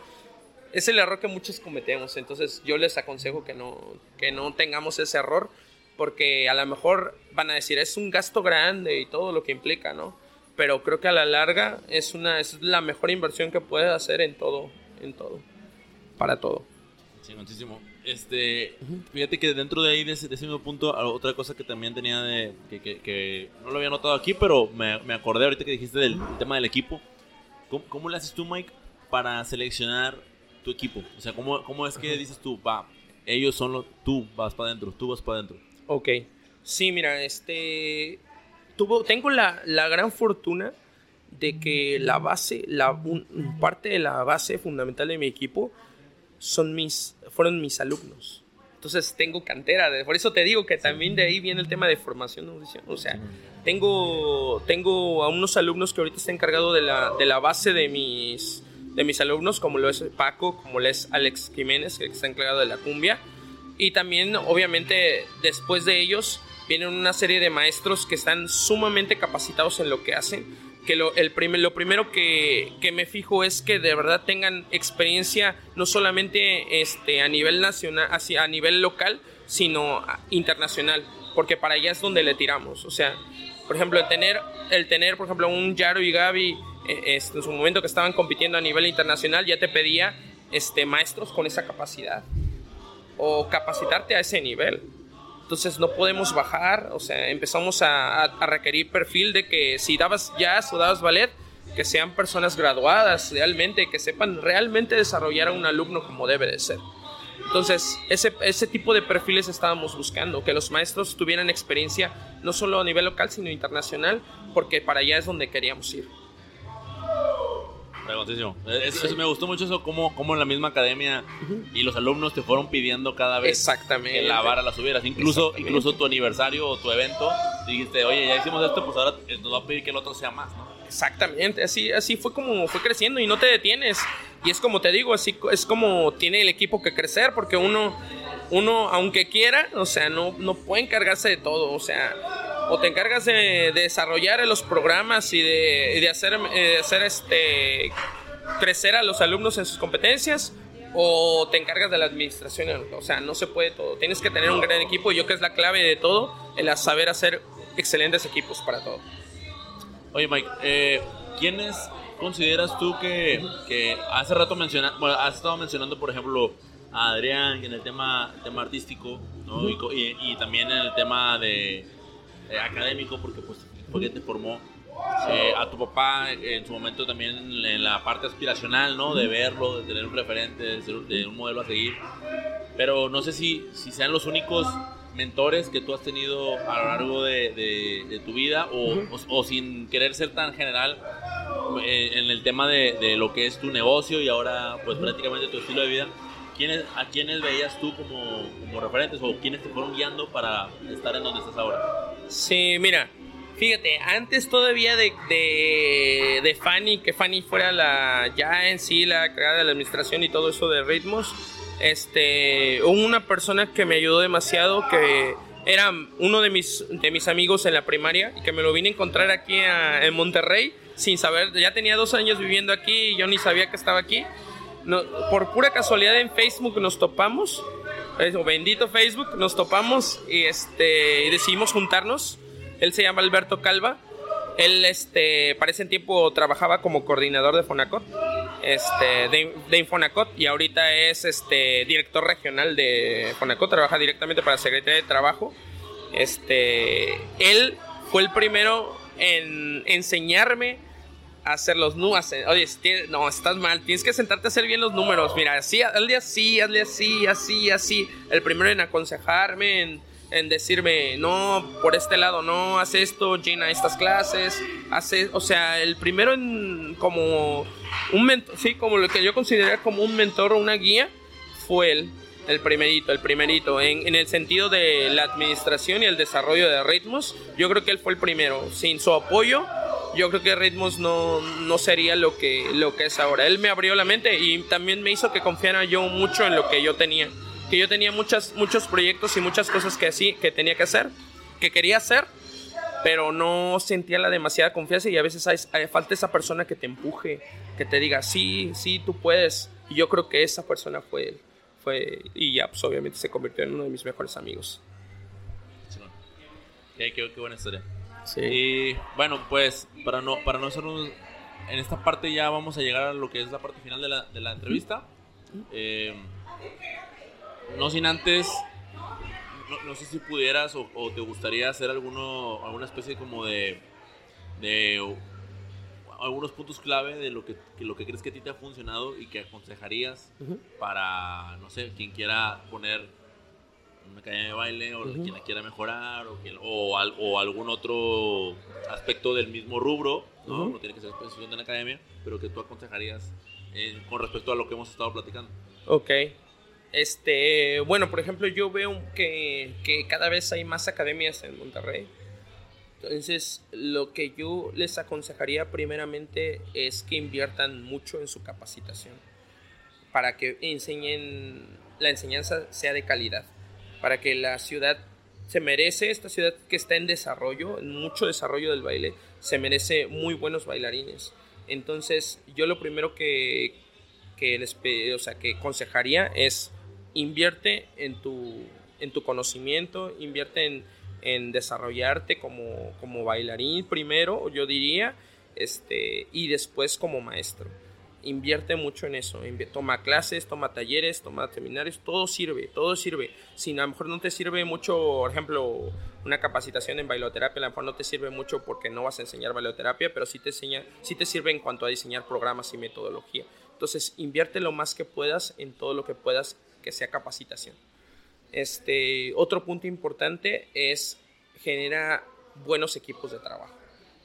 es el error que muchos cometemos. Entonces yo les aconsejo que no, que no tengamos ese error, porque a lo mejor van a decir, es un gasto grande y todo lo que implica, ¿no? Pero creo que a la larga es, una, es la mejor inversión que puedes hacer en todo, en todo, para todo. Sí, muchísimo. Este, fíjate que dentro de ahí, de ese, mismo punto, otra cosa que también tenía de. Que, que, no lo había notado aquí, pero me, me, acordé ahorita que dijiste del tema del equipo. ¿Cómo, ¿Cómo, le haces tú, Mike, para seleccionar tu equipo? O sea, ¿cómo, cómo es que dices tú, va, ellos son los. Tú vas para adentro, tú vas para adentro? Ok. Sí, mira, este. Tuvo, tengo la, la gran fortuna de que la base, la, parte de la base fundamental de mi equipo son mis, fueron mis alumnos. Entonces tengo cantera, por eso te digo que también de ahí viene el tema de formación de audición. O sea, tengo, tengo a unos alumnos que ahorita están encargados de la, de la base de mis, de mis alumnos, como lo es Paco, como lo es Alex Jiménez, que está encargado de la cumbia. Y también, obviamente, después de ellos, vienen una serie de maestros que están sumamente capacitados en lo que hacen que lo, el primer, lo primero que, que, me fijo es que de verdad tengan experiencia no solamente este, a nivel nacional, a nivel local, sino internacional, porque para allá es donde le tiramos. O sea, por ejemplo, el tener, el tener por ejemplo, un Yaro y Gaby este, en su momento que estaban compitiendo a nivel internacional, ya te pedía este, maestros con esa capacidad o capacitarte a ese nivel. Entonces no podemos bajar, o sea, empezamos a, requerir perfil de que si dabas jazz o dabas ballet, que sean personas graduadas realmente, que sepan realmente desarrollar a un alumno como debe de ser. Entonces, ese, ese tipo de perfiles estábamos buscando, que los maestros tuvieran experiencia no solo a nivel local, sino internacional, porque para allá es donde queríamos ir. Fregoncísimo. Eso, me gustó mucho eso, como, como en la misma academia y los alumnos te fueron pidiendo cada vez Exactamente. que la vara la subieras. Incluso, incluso tu aniversario o tu evento, dijiste, oye, ya hicimos esto, pues ahora nos va a pedir que el otro sea más, ¿no? Exactamente, así, así fue como fue creciendo y no te detienes. Y es como te digo, así es como tiene el equipo que crecer, porque uno, uno aunque quiera, o sea, no, no puede encargarse de todo, o sea, o te encargas de, desarrollar los programas y de, hacer, eh, hacer este, crecer a los alumnos en sus competencias, o te encargas de la administración, o sea, no se puede todo. Tienes que tener un gran equipo y yo que es la clave de todo, el saber hacer excelentes equipos para todo. Oye, Mike, eh, ¿quiénes consideras tú que, hace rato mencionas, bueno, has estado mencionando, por ejemplo, a Adrián en el tema, tema artístico ¿no? y, también en el tema de, académico, porque pues porque te formó eh, a tu papá en su momento también en la parte aspiracional, ¿no? De verlo, de tener un referente, de, ser, de un modelo a seguir. Pero no sé si, si sean los únicos mentores que tú has tenido a lo largo de, tu vida o, sin querer ser tan general eh, en el tema de, lo que es tu negocio y ahora pues prácticamente tu estilo de vida, ¿quiénes, ¿a quiénes veías tú como, como referentes o quiénes te fueron guiando para estar en donde estás ahora? Sí, mira, Fíjate, antes todavía de, de, Fanny, que Fanny fuera la ya en sí la creada de la administración y todo eso de ritmos, este, una persona que me ayudó demasiado, que era uno de mis, de mis amigos en la primaria y que me lo vine a encontrar aquí en Monterrey sin saber, ya tenía dos años viviendo aquí y yo ni sabía que estaba aquí. Por pura casualidad en Facebook nos topamos, bendito Facebook, nos topamos y, este, decidimos juntarnos. Él se llama Alberto Calva él, este, para ese tiempo trabajaba como coordinador de Fonacot, este, de, Infonacot, y ahorita es este, director regional de Fonacot, trabaja directamente para la Secretaría de Trabajo. Este, él fue el primero en enseñarme hacer los números. Oye, no, estás mal, tienes que sentarte a hacer bien los números. Mira, así, hazle así, hazle así, así, así. El primero en aconsejarme, en decirme, no, por este lado, no, haz esto, llena estas clases, hace, o sea, el primero en como un mentor, sí, como lo que yo consideraría como un mentor o una guía, fue él, el primerito, el primerito, en, en, el sentido de la administración y el desarrollo de ritmos, yo creo que él fue el primero, sin su apoyo, yo creo que ritmos no, no sería lo que, lo que es ahora. Él me abrió la mente y también me hizo que confiara yo mucho en lo que yo tenía que yo tenía muchas, muchos proyectos y muchas cosas que, así, que tenía que hacer, que quería hacer, pero no sentía la demasiada confianza y a veces hay, falta esa persona que te empuje, que te diga, sí, sí, tú puedes. Y yo creo que esa persona fue él. Fue, y ya, pues obviamente se convirtió en uno de mis mejores amigos. Qué, qué, buena historia. Sí. Y bueno, pues para no, para no hacernos... En esta parte ya vamos a llegar a lo que es la parte final de la, de la entrevista. Eh, no sin antes, no, sé si pudieras o, te gustaría hacer alguno, alguna especie como de, de algunos puntos clave de lo que, lo que crees que a ti te ha funcionado y que aconsejarías para, no sé, quien quiera poner una academia de baile o quien la quiera mejorar o, o, algún otro aspecto del mismo rubro, ¿no? no tiene que ser especificación de la academia, pero que tú aconsejarías con respecto a lo que hemos estado platicando. Ok, este, bueno, por ejemplo, yo veo que, que cada vez hay más academias en Monterrey. Entonces, lo que yo les aconsejaría primeramente es que inviertan mucho en su capacitación para que enseñen, la enseñanza sea de calidad, para que la ciudad se merece, esta ciudad que está en desarrollo, en mucho desarrollo del baile, se merece muy buenos bailarines. Entonces, yo lo primero que, que les o sea, que aconsejaría es invierte en tu, en tu conocimiento, invierte en, en desarrollarte como, como, bailarín primero, yo diría, este, y después como maestro. Invierte mucho en eso, toma clases, toma talleres, toma seminarios, todo sirve, todo sirve. Si a lo mejor no te sirve mucho, por ejemplo, una capacitación en bailoterapia, a lo mejor no te sirve mucho porque no vas a enseñar bailoterapia, pero sí te, enseña, sí te sirve en cuanto a diseñar programas y metodología. Entonces, invierte lo más que puedas en todo lo que puedas que sea capacitación. Este, otro punto importante es genera buenos equipos de trabajo.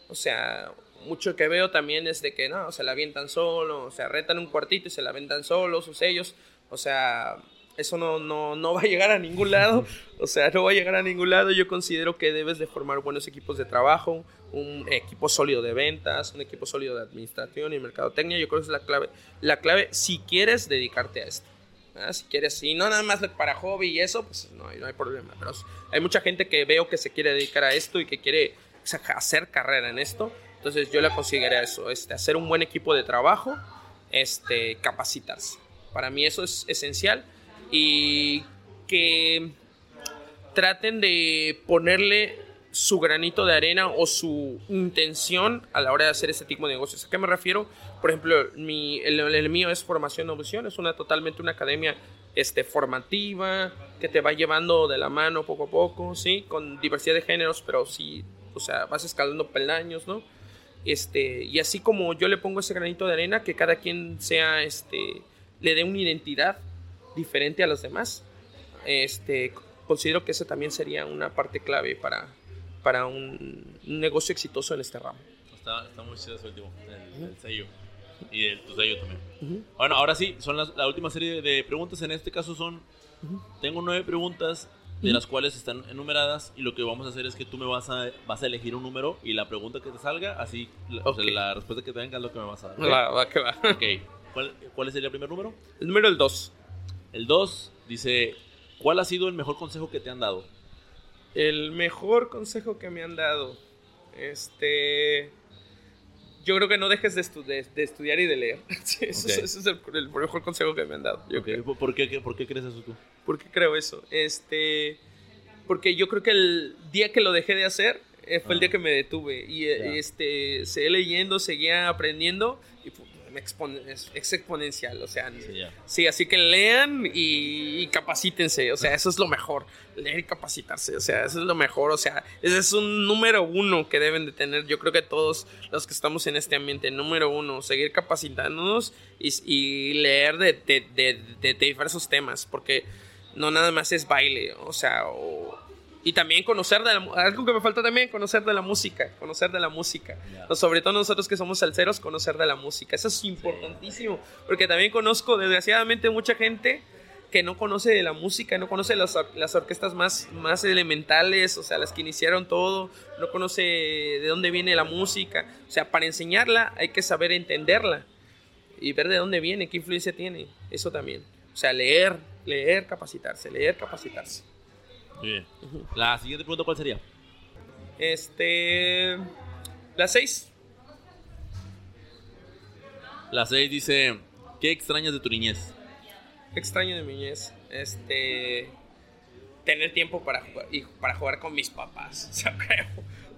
O sea, mucho que veo también es de que no, se la avientan solo, o sea, retan un cuartito y se la avientan solos, sus ellos, o sea, eso no, no, no va a llegar a ningún lado, o sea, no va a llegar a ningún lado. Yo considero que debes de formar buenos equipos de trabajo, un equipo sólido de ventas, un equipo sólido de administración y mercadotecnia. Yo creo que es la clave, la clave si quieres dedicarte a esto. Si quieres, si no nada más para hobby y eso, pues no, no hay problema. Pero hay mucha gente que veo que se quiere dedicar a esto y que quiere hacer carrera en esto. Entonces yo le consideraría eso, este, hacer un buen equipo de trabajo, este, capacitarse. Para mí eso es esencial y que traten de ponerle su granito de arena o su intención a la hora de hacer este tipo de negocios. ¿A qué me refiero? Por ejemplo, mi, el, mío es formación opción, es una totalmente una academia este, formativa que te va llevando de la mano poco a poco, ¿sí? Con diversidad de géneros, pero sí, o sea, vas escalando peldaños, ¿no? Este, y así como yo le pongo ese granito de arena, que cada quien sea, este, le dé una identidad diferente a los demás. Este, considero que esa también sería una parte clave para, para un, negocio exitoso en este ramo. Está, está muy chido ese último, el, sello. Y el, tu sello también. Bueno, ahora sí, son la última serie de preguntas. En este caso son, tengo nueve preguntas de las cuales están enumeradas y lo que vamos a hacer es que tú me vas a, vas a elegir un número y la pregunta que te salga, así, la respuesta que te venga es lo que me vas a dar. Va, va, que va. Ok. ¿Cuál, ¿Cuál sería el primer número? El número el 2. El 2 dice, ¿cuál ha sido el mejor consejo que te han dado? El mejor consejo que me han dado. Este. Yo creo que no dejes de, estudiar y de leer. ese es el, mejor consejo que me han dado. ¿Por, qué, ¿Por qué crees eso tú? ¿Por qué creo eso? Este. Porque yo creo que el día que lo dejé de hacer eh, fue el día que me detuve. Y este, seguí leyendo, seguía aprendiendo. Y es, exponencial, o sea, sí, así que lean y, capacítense, o sea, eso es lo mejor, leer y capacitarse, o sea, eso es lo mejor, o sea, ese es un número uno que deben de tener, yo creo que todos los que estamos en este ambiente, número uno, seguir capacitándonos y, leer de, de, de, diversos temas, porque no nada más es baile, o sea, o y también conocer de la, algo que me falta también, conocer de la música, conocer de la música. Sobre todo nosotros que somos salseros, conocer de la música. Eso es importantísimo, porque también conozco desgraciadamente mucha gente que no conoce de la música, no conoce las, las, orquestas más, más elementales, o sea, las que iniciaron todo, no conoce de dónde viene la música. O sea, para enseñarla hay que saber entenderla y ver de dónde viene, qué influencia tiene. Eso también. O sea, leer, leer, capacitarse, leer, capacitarse. Bien. La siguiente pregunta, ¿cuál sería? Este. La 6. La 6 dice: ¿Qué extrañas de tu niñez? extraño de mi niñez? Este. Tener tiempo para jugar, y para jugar con mis papás. O sea, creo.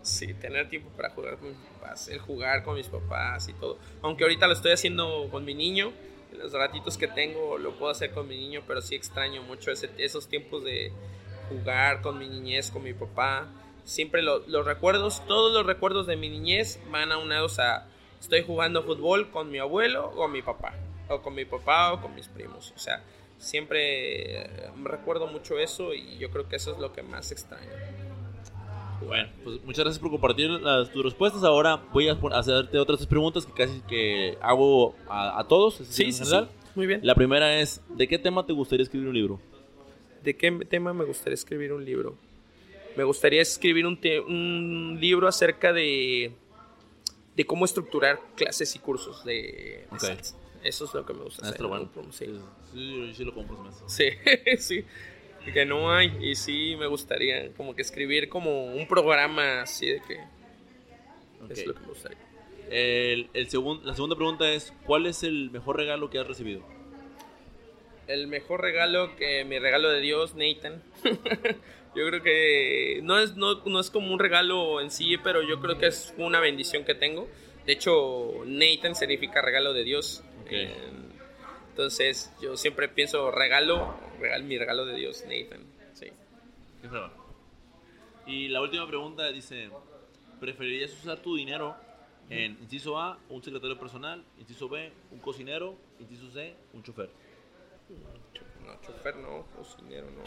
Sí, tener tiempo para jugar con mis papás. El jugar con mis papás y todo. Aunque ahorita lo estoy haciendo con mi niño. Los ratitos que tengo lo puedo hacer con mi niño, pero sí extraño mucho esos tiempos de, jugar con mi niñez, con mi papá. Siempre los recuerdos, todos los recuerdos de mi niñez van aunados a estoy jugando fútbol con mi abuelo o con mi papá, o con mi papá o con mis primos. O sea, siempre eh, recuerdo mucho eso y yo creo que eso es lo que más extraño. Bueno, pues muchas gracias por compartir las, tus respuestas. Ahora voy a hacerte otras preguntas que casi que hago a, todos. Sí, sí, sí, muy bien. La primera es, ¿de qué tema te gustaría escribir un libro? ¿De qué tema me gustaría escribir un libro? Me gustaría escribir un, un libro acerca de, de cómo estructurar clases y cursos de, Eso es lo que me gusta hacer. Bueno. Sí. Sí, sí lo compro. Sí, sí. Que no hay. Y sí me gustaría como que escribir como un programa así de que... Es lo que me gustaría. El, el la segunda pregunta es, ¿cuál es el mejor regalo que has recibido? El mejor regalo que mi regalo de Dios, Nathan. yo creo que no es, no, no, es como un regalo en sí, pero yo creo que es una bendición que tengo. De hecho, Nathan significa regalo de Dios. entonces, yo siempre pienso regalo, regalo, mi regalo de Dios, Nathan. Sí. Y la última pregunta dice, ¿preferirías usar tu dinero en inciso A, un secretario personal, inciso B, un cocinero, inciso C, un chofer? No, chofer no, cocinero no.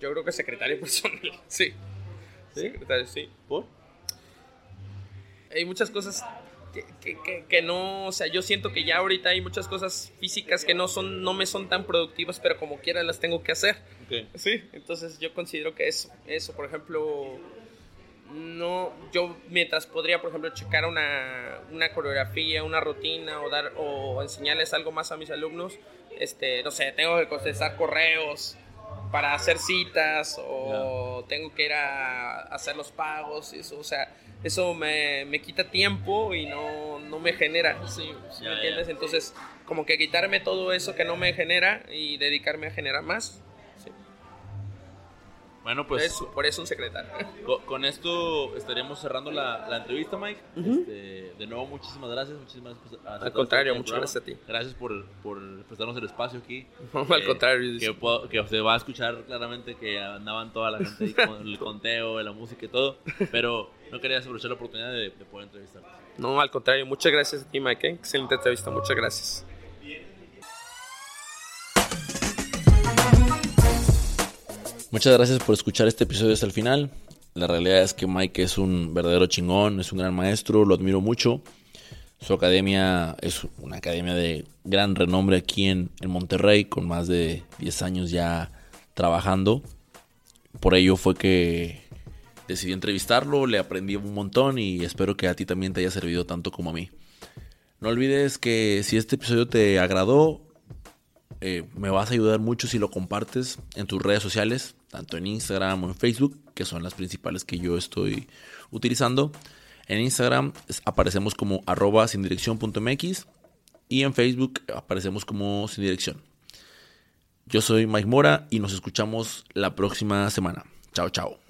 Yo creo que secretario personal, sí. ¿Sí? Secretario, sí. ¿Por? Hay muchas cosas que, no, o sea, yo siento que ya ahorita hay muchas cosas físicas que no son, no me son tan productivas, pero como quiera las tengo que hacer. Sí, entonces yo considero que eso, eso, por ejemplo, no, yo mientras podría, por ejemplo, checar una, una coreografía, una rutina o dar o enseñarles algo más a mis alumnos, este, no sé, tengo que contestar correos para hacer citas o tengo que ir a hacer los pagos, eso, o sea, eso me, me quita tiempo y no, no me genera, ¿sí, ¿me entiendes? Entonces, como que quitarme todo eso que no me genera y dedicarme a generar más, bueno, pues. Por eso, un secretario. Con, esto estaríamos cerrando la, la entrevista, Mike. Este, de nuevo, muchísimas gracias. Muchísimas gracias Al contrario, muchas gracias a ti. Gracias por, por prestarnos el espacio aquí. al eh, contrario. Que, que se va a escuchar claramente que andaban toda la gente ahí con el conteo, la música y todo. Pero no quería aprovechar la oportunidad de, poder entrevistarte. No, al contrario. Muchas gracias a ti, Mike. ¿eh? Excelente entrevista. Muchas gracias. Muchas gracias por escuchar este episodio hasta el final. La realidad es que Mike es un verdadero chingón, es un gran maestro, lo admiro mucho. Su academia es una academia de gran renombre aquí en, Monterrey, con más de 10 años ya trabajando. Por ello fue que decidí entrevistarlo, le aprendí un montón y espero que a ti también te haya servido tanto como a mí. No olvides que si este episodio te agradó, eh, me vas a ayudar mucho si lo compartes en tus redes sociales, tanto en Instagram o en Facebook, que son las principales que yo estoy utilizando. En Instagram aparecemos como arroba sin y en Facebook aparecemos como sin dirección. Yo soy Mike Mora y nos escuchamos la próxima semana. Chao, chao.